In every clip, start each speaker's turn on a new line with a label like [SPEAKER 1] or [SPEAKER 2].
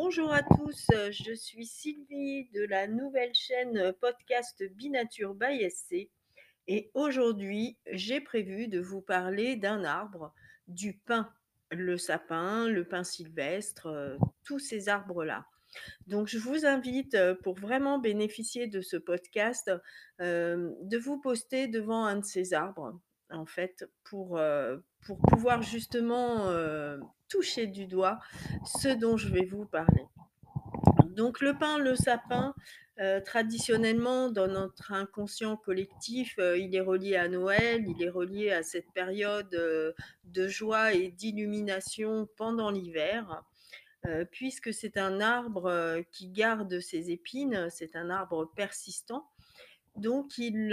[SPEAKER 1] Bonjour à tous, je suis Sylvie de la nouvelle chaîne podcast Binature by SC et aujourd'hui j'ai prévu de vous parler d'un arbre, du pin, le sapin, le pin sylvestre, euh, tous ces arbres-là. Donc je vous invite euh, pour vraiment bénéficier de ce podcast euh, de vous poster devant un de ces arbres en fait pour, pour pouvoir justement toucher du doigt ce dont je vais vous parler. Donc le pain, le sapin, euh, traditionnellement dans notre inconscient collectif, euh, il est relié à Noël, il est relié à cette période euh, de joie et d'illumination pendant l'hiver. puisque c'est un arbre qui garde ses épines, c'est un arbre persistant. Donc il,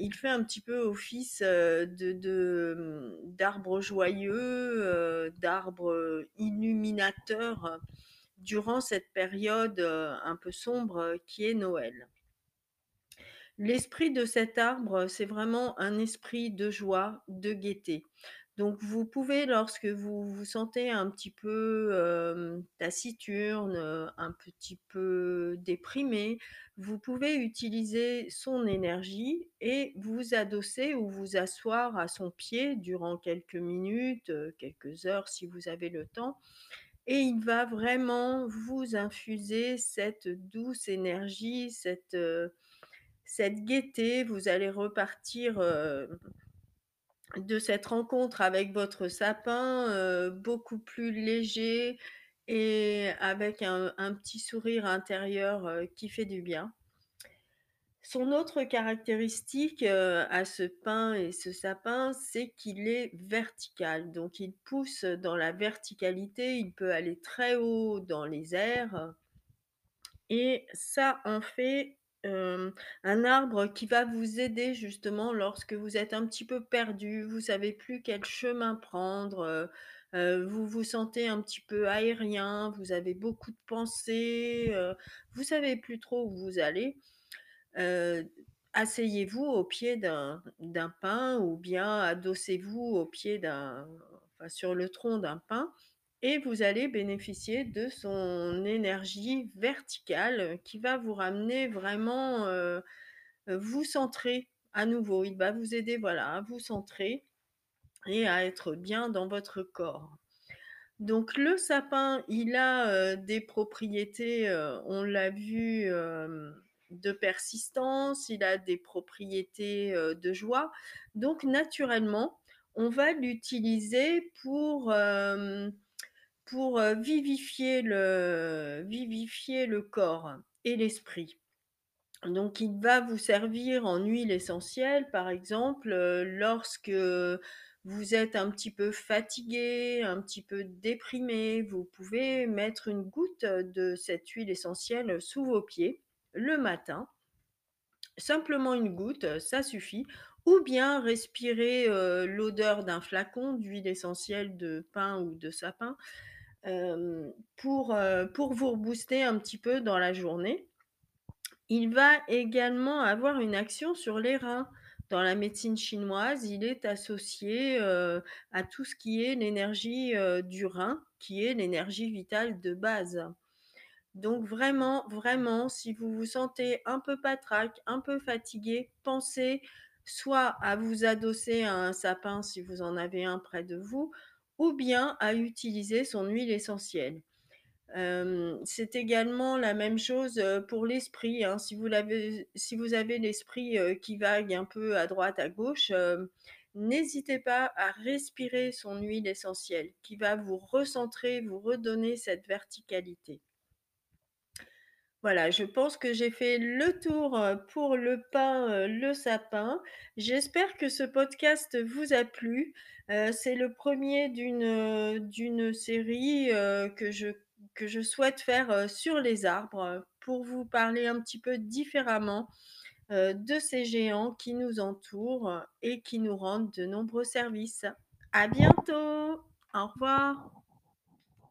[SPEAKER 1] il fait un petit peu office de, d'arbre joyeux, d'arbre illuminateur durant cette période euh, un peu sombre euh, qui est Noël. L'esprit de cet arbre, c'est vraiment un esprit de joie, de gaieté. Donc vous pouvez, lorsque vous vous sentez un petit peu taciturne, un petit peu déprimé, vous pouvez utiliser son énergie et vous adosser ou vous asseoir à son pied durant quelques minutes, quelques heures si vous avez le temps, et il va vraiment vous infuser cette douce énergie, cette, cette gaieté. Vous allez repartir de cette rencontre avec votre sapin beaucoup plus léger et avec un, petit sourire intérieur qui fait du bien. Son autre caractéristique euh, à ce pin et ce sapin, c'est qu'il est vertical. Donc il pousse dans la verticalité, il peut aller très haut dans les airs. Et ça en fait un arbre qui va vous aider justement lorsque vous êtes un petit peu perdu, vous savez plus quel chemin prendre, vous vous sentez un petit peu aérien, vous avez beaucoup de pensées, vous savez plus trop où vous allez. Asseyez-vous au pied d'un d'un pin ou bien adossez-vous au pied d'un sur le tronc d'un pin et vous allez bénéficier de son énergie verticale qui va vous ramener vraiment, euh, vous centrer à nouveau. Il va vous aider, voilà, à vous centrer et à être bien dans votre corps. Donc le sapin, il a, euh, des propriétés, on l'a vu, de persistance, il a des propriétés de joie. Donc naturellement, on va l'utiliser pour, pour vivifier, le, vivifier le corps et l'esprit. Donc il va vous servir en huile essentielle, par exemple, lorsque vous êtes un petit peu fatigué, un petit peu déprimé, vous pouvez mettre une goutte de cette huile essentielle sous vos pieds le matin. Simplement une goutte, ça suffit. Ou bien respirer l'odeur d'un flacon d'huile essentielle de pin ou de sapin pour, vous rebooster un petit peu dans la journée. Il va également avoir une action sur les reins. Dans la médecine chinoise, il est associé à tout ce qui est l'énergie du rein, qui est l'énergie vitale de base. Donc vraiment, vraiment, si vous vous sentez un peu patraque, un peu fatigué, pensez soit à vous adosser à un sapin si vous en avez un près de vous, ou bien à utiliser son huile essentielle. c'est également la même chose pour l'esprit. Hein. Si, vous si, vous avez l'esprit qui vague un peu à droite, à gauche, n'hésitez pas à respirer son huile essentielle qui va vous recentrer, vous redonner cette verticalité. Voilà, je pense que j'ai fait le tour pour le pain, le sapin. J'espère que ce podcast vous a plu. c'est le premier d'une, série que, je, que je souhaite faire sur les arbres pour vous parler un petit peu différemment de ces géants qui nous entourent et qui nous rendent de nombreux services. À bientôt. Au revoir.